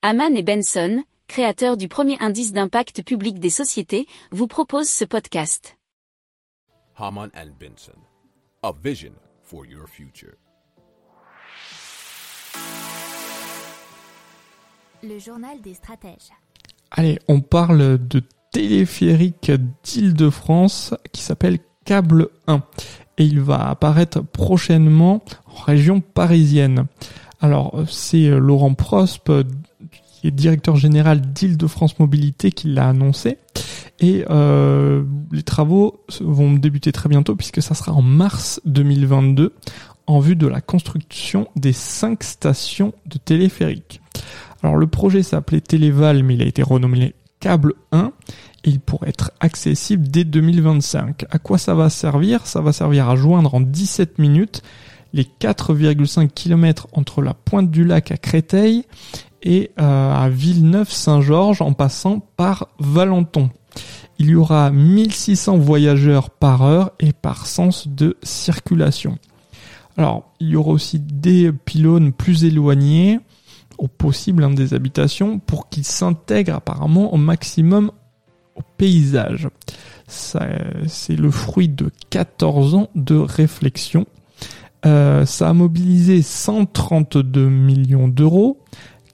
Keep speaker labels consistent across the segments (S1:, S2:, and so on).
S1: Haman et Benson, créateurs du premier indice d'impact public des sociétés, vous proposent ce podcast.
S2: Haman and Benson, a vision for your future.
S3: Le journal des stratèges.
S4: Allez, on parle de téléphérique d'Île-de-France qui s'appelle Câble 1 et il va apparaître prochainement en région parisienne. Alors c'est Laurent Prospe qui est directeur général d'Île-de-France Mobilité qui l'a annoncé et euh, les travaux vont débuter très bientôt puisque ça sera en mars 2022 en vue de la construction des cinq stations de téléphérique. Alors le projet s'appelait Téléval mais il a été renommé Câble 1 et il pourrait être accessible dès 2025. À quoi ça va servir? Ça va servir à joindre en 17 minutes les 4,5 km entre la pointe du lac à Créteil et euh, à Villeneuve-Saint-Georges en passant par Valenton. Il y aura 1600 voyageurs par heure et par sens de circulation. Alors, il y aura aussi des pylônes plus éloignés, au possible hein, des habitations, pour qu'ils s'intègrent apparemment au maximum au paysage. C'est le fruit de 14 ans de réflexion. Euh, ça a mobilisé 132 millions d'euros.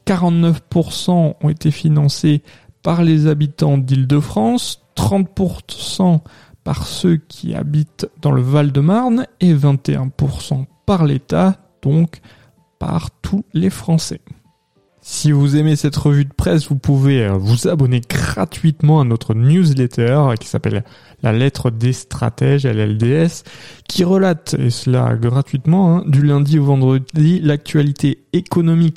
S4: 49% ont été financés par les habitants d'Île-de-France, 30% par ceux qui habitent dans le Val-de-Marne et 21% par l'État, donc par tous les Français. Si vous aimez cette revue de presse, vous pouvez euh, vous abonner gratuitement à notre newsletter qui s'appelle La lettre des stratèges, LLDS, qui relate, et cela gratuitement, hein, du lundi au vendredi, l'actualité économique,